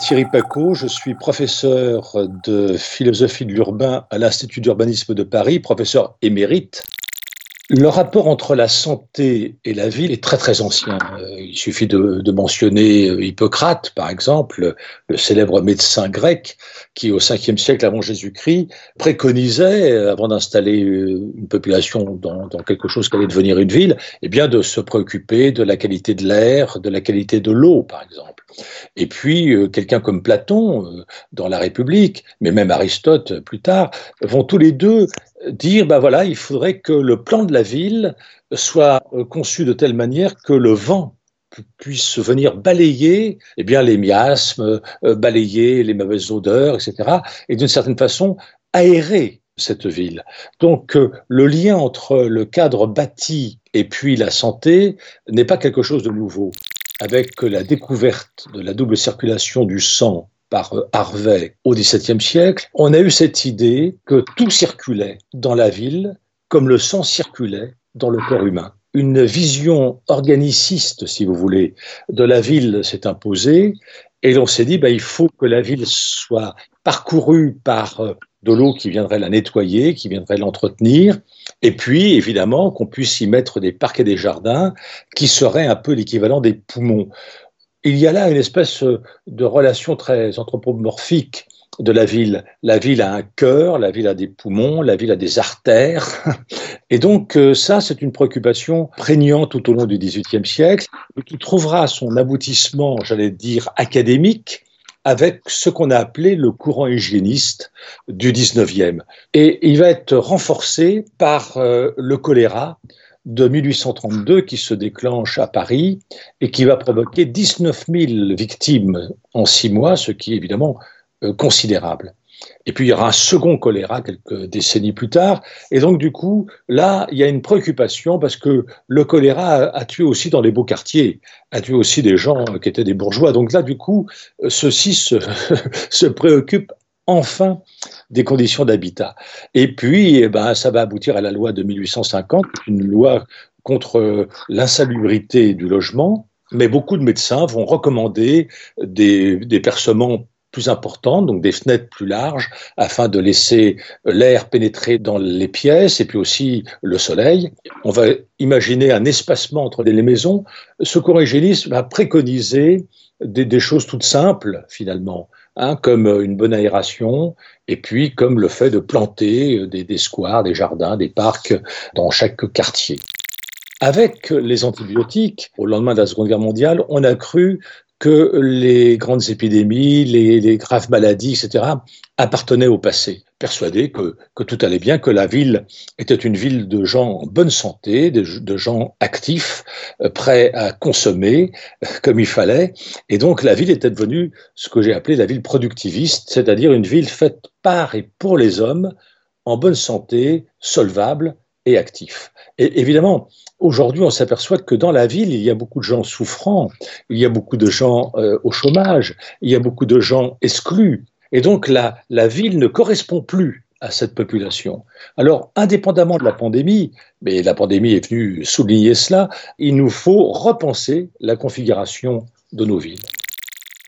Thierry Paco, je suis professeur de philosophie de l'urbain à l'Institut d'urbanisme de Paris, professeur émérite. Le rapport entre la santé et la ville est très très ancien. Euh, il suffit de, de, mentionner euh, Hippocrate, par exemple, le célèbre médecin grec qui, au 5e siècle avant Jésus-Christ, préconisait, euh, avant d'installer une population dans, dans, quelque chose qui allait devenir une ville, eh bien de se préoccuper de la qualité de l'air, de la qualité de l'eau, par exemple. Et puis, quelqu'un comme Platon, dans La République, mais même Aristote plus tard, vont tous les deux dire, ben voilà, il faudrait que le plan de la ville soit euh, conçu de telle manière que le vent puisse venir balayer eh bien, les miasmes, euh, balayer les mauvaises odeurs, etc. Et d'une certaine façon, aérer cette ville. Donc euh, le lien entre le cadre bâti et puis la santé n'est pas quelque chose de nouveau. Avec la découverte de la double circulation du sang par euh, Harvey au XVIIe siècle, on a eu cette idée que tout circulait dans la ville comme le sang circulait dans le corps humain. Une vision organiciste, si vous voulez, de la ville s'est imposée et l'on s'est dit, ben, il faut que la ville soit parcourue par euh, de l'eau qui viendrait la nettoyer, qui viendrait l'entretenir, et puis évidemment qu'on puisse y mettre des parcs et des jardins qui seraient un peu l'équivalent des poumons il y a là une espèce de relation très anthropomorphique de la ville. La ville a un cœur, la ville a des poumons, la ville a des artères. Et donc euh, ça, c'est une préoccupation prégnante tout au long du XVIIIe siècle, qui trouvera son aboutissement, j'allais dire, académique avec ce qu'on a appelé le courant hygiéniste du XIXe. Et il va être renforcé par euh, le choléra, de 1832 qui se déclenche à Paris et qui va provoquer 19 000 victimes en six mois, ce qui est évidemment euh, considérable. Et puis il y aura un second choléra quelques décennies plus tard. Et donc du coup, là, il y a une préoccupation parce que le choléra a, tué aussi dans les beaux quartiers, a tué aussi des gens qui étaient des bourgeois. Donc là, du coup, ceux-ci se, se préoccupent enfin des conditions d'habitat. Et puis, eh ben, ça va aboutir à la loi de 1850, une loi contre l'insalubrité du logement, mais beaucoup de médecins vont recommander des, percements plus importants, donc des fenêtres plus larges, afin de laisser l'air pénétrer dans les pièces et puis aussi le soleil. On va imaginer un espacement entre les maisons. Ce corrigénisme va préconiser des, des choses toutes simples, finalement. Hein, comme euh, une bonne aération, et puis comme le fait de planter euh, des, des squares, des jardins, des parcs dans chaque quartier. Avec les antibiotiques, au lendemain de la Seconde Guerre mondiale, on a cru que les grandes épidémies, les, graves maladies, etc., appartenaient au passé, persuadés que, tout allait bien, que la ville était une ville de gens en bonne santé, de, gens actifs, euh, prêts à consommer euh, comme il fallait, et donc la ville était devenue ce que j'ai appelé la ville productiviste, c'est-à-dire une ville faite par et pour les hommes, en bonne santé, solvable et actif. Et évidemment, Aujourd'hui, on s'aperçoit que dans la ville, il y a beaucoup de gens souffrants, il y a beaucoup de gens euh, au chômage, il y a beaucoup de gens exclus. Et donc, la, la ville ne correspond plus à cette population. Alors, indépendamment de la pandémie, mais la pandémie est venue souligner cela, il nous faut repenser la configuration de nos villes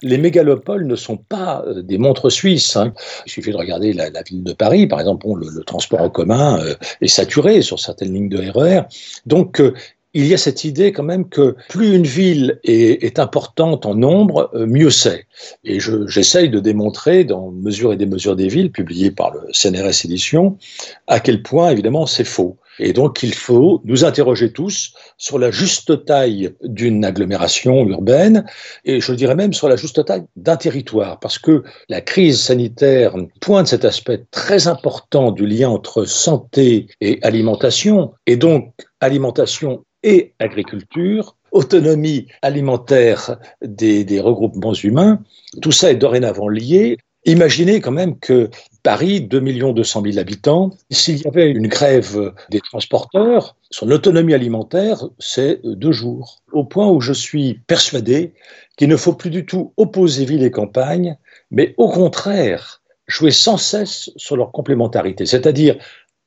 les mégalopoles ne sont pas euh, des montres suisses. Hein. Il suffit de regarder la, ville de Paris, par exemple, le, transport en commun euh, est saturé sur certaines lignes de RER. E Donc, euh, il y a cette idée quand même que plus une ville est, importante en nombre, mieux c'est. Et j'essaye de démontrer dans Mesures et des mesures des villes, publié par le CNRS Édition, à quel point évidemment c'est faux. Et donc, il faut nous interroger tous sur la juste taille d'une agglomération urbaine et je dirais même sur la juste taille d'un territoire, parce que la crise sanitaire pointe cet aspect très important du lien entre santé et alimentation, et donc alimentation et agriculture, autonomie alimentaire des, des, regroupements humains, tout ça est dorénavant lié. Imaginez quand même que Paris, 2 200 000 habitants. S'il y avait une grève des transporteurs, son autonomie alimentaire, c'est deux jours. Au point où je suis persuadé qu'il ne faut plus du tout opposer ville et campagne, mais au contraire, jouer sans cesse sur leur complémentarité, c'est-à-dire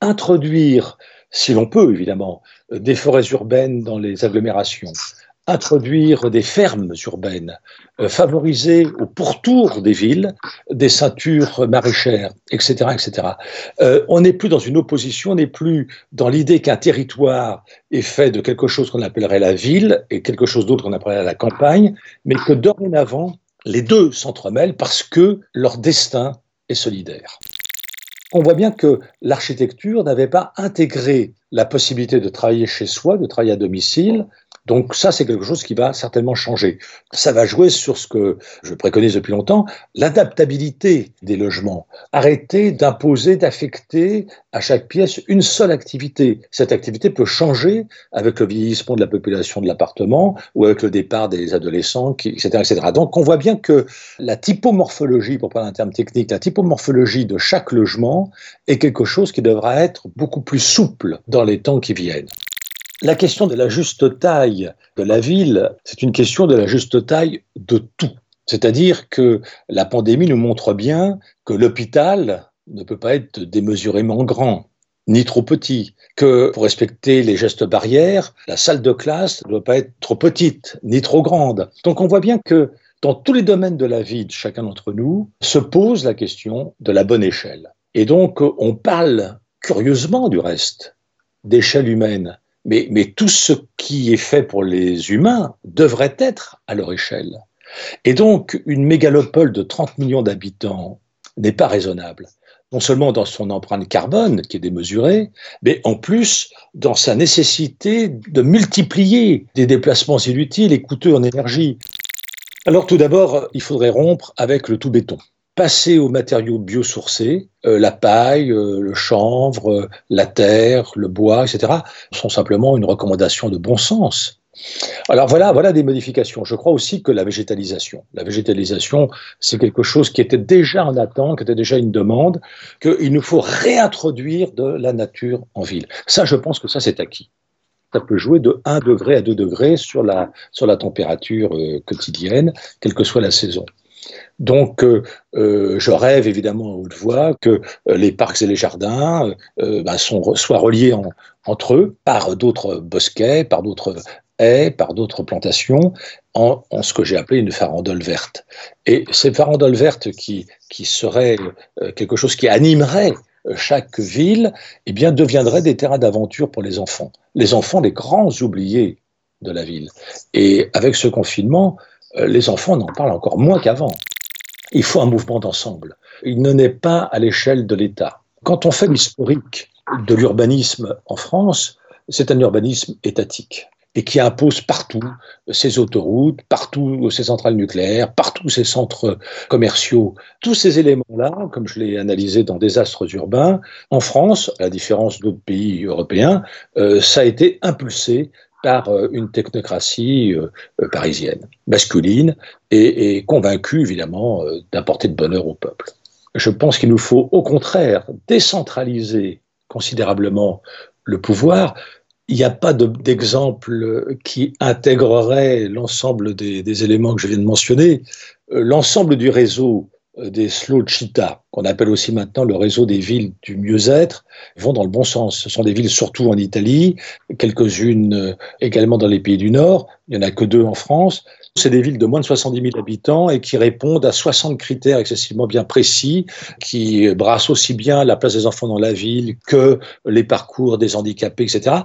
introduire, si l'on peut évidemment, des forêts urbaines dans les agglomérations, introduire des fermes urbaines, euh, favoriser au pourtour des villes des ceintures maraîchères, etc. etc. Euh, on n'est plus dans une opposition, on n'est plus dans l'idée qu'un territoire est fait de quelque chose qu'on appellerait la ville et quelque chose d'autre qu'on appellerait la campagne, mais que dorénavant, les deux s'entremêlent parce que leur destin est solidaire. On voit bien que l'architecture n'avait pas intégré la possibilité de travailler chez soi, de travailler à domicile, donc ça, c'est quelque chose qui va certainement changer. Ça va jouer sur ce que je préconise depuis longtemps, l'adaptabilité des logements. Arrêter d'imposer, d'affecter à chaque pièce une seule activité. Cette activité peut changer avec le vieillissement de la population de l'appartement ou avec le départ des adolescents, etc., etc. Donc on voit bien que la typomorphologie, pour parler d'un terme technique, la typomorphologie de chaque logement est quelque chose qui devra être beaucoup plus souple dans les temps qui viennent. La question de la juste taille de la ville, c'est une question de la juste taille de tout. C'est-à-dire que la pandémie nous montre bien que l'hôpital ne peut pas être démesurément grand ni trop petit, que pour respecter les gestes barrières, la salle de classe ne doit pas être trop petite ni trop grande. Donc on voit bien que dans tous les domaines de la vie de chacun d'entre nous se pose la question de la bonne échelle. Et donc on parle curieusement du reste d'échelle humaine. Mais, mais tout ce qui est fait pour les humains devrait être à leur échelle. Et donc, une mégalopole de 30 millions d'habitants n'est pas raisonnable. Non seulement dans son empreinte carbone, qui est démesurée, mais en plus dans sa nécessité de multiplier des déplacements inutiles et coûteux en énergie. Alors tout d'abord, il faudrait rompre avec le tout béton passer aux matériaux biosourcés, euh, la paille, euh, le chanvre, euh, la terre, le bois, etc., sont simplement une recommandation de bon sens. Alors voilà, voilà des modifications. Je crois aussi que la végétalisation, la végétalisation, c'est quelque chose qui était déjà en attente, qui était déjà une demande, qu'il nous faut réintroduire de la nature en ville. Ça, je pense que ça, c'est acquis. Ça peut jouer de 1 degré à 2 degrés sur la, sur la température quotidienne, quelle que soit la saison. Donc, euh, euh, je rêve évidemment à haute voix que euh, les parcs et les jardins ben, soient reliés entre eux par d'autres bosquets, par d'autres haies, par d'autres plantations, en, ce que j'ai appelé une farandole verte. Et ces farandoles vertes qui, qui seraient quelque chose qui animerait chaque ville, eh bien, deviendraient des terrains d'aventure pour les enfants. Les enfants, les grands oubliés de la ville. Et avec ce confinement, les enfants n'en parlent encore moins qu'avant. Il faut un mouvement d'ensemble. Il ne naît pas à l'échelle de l'État. Quand on fait l'historique de l'urbanisme en France, c'est un urbanisme étatique et qui impose partout ses autoroutes, partout ses centrales nucléaires, partout ses centres commerciaux. Tous ces éléments-là, comme je l'ai analysé dans Désastres urbains, en France, à la différence d'autres pays européens, euh, ça a été impulsé par euh, une technocratie euh, euh, parisienne, masculine, et, convaincue évidemment d'apporter de bonheur au peuple. Je pense qu'il nous faut au contraire décentraliser considérablement le pouvoir. Il n'y a pas d'exemple qui intégrerait l'ensemble des, éléments que je viens de mentionner. L'ensemble du réseau des slow qu'on appelle aussi maintenant le réseau des villes du mieux-être, vont dans le bon sens. Ce sont des villes surtout en Italie, quelques-unes euh, également dans les pays du Nord, il n'y en a que deux en France. C'est des villes de moins de 70 000 habitants et qui répondent à 60 critères excessivement bien précis, qui brassent aussi bien la place des enfants dans la ville que les parcours des handicapés, etc.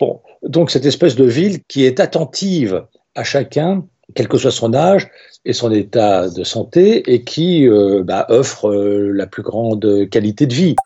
Bon, donc cette espèce de ville qui est attentive à chacun, quel que soit son âge, et son état de santé et qui euh, bah, offre euh, la plus grande qualité de vie.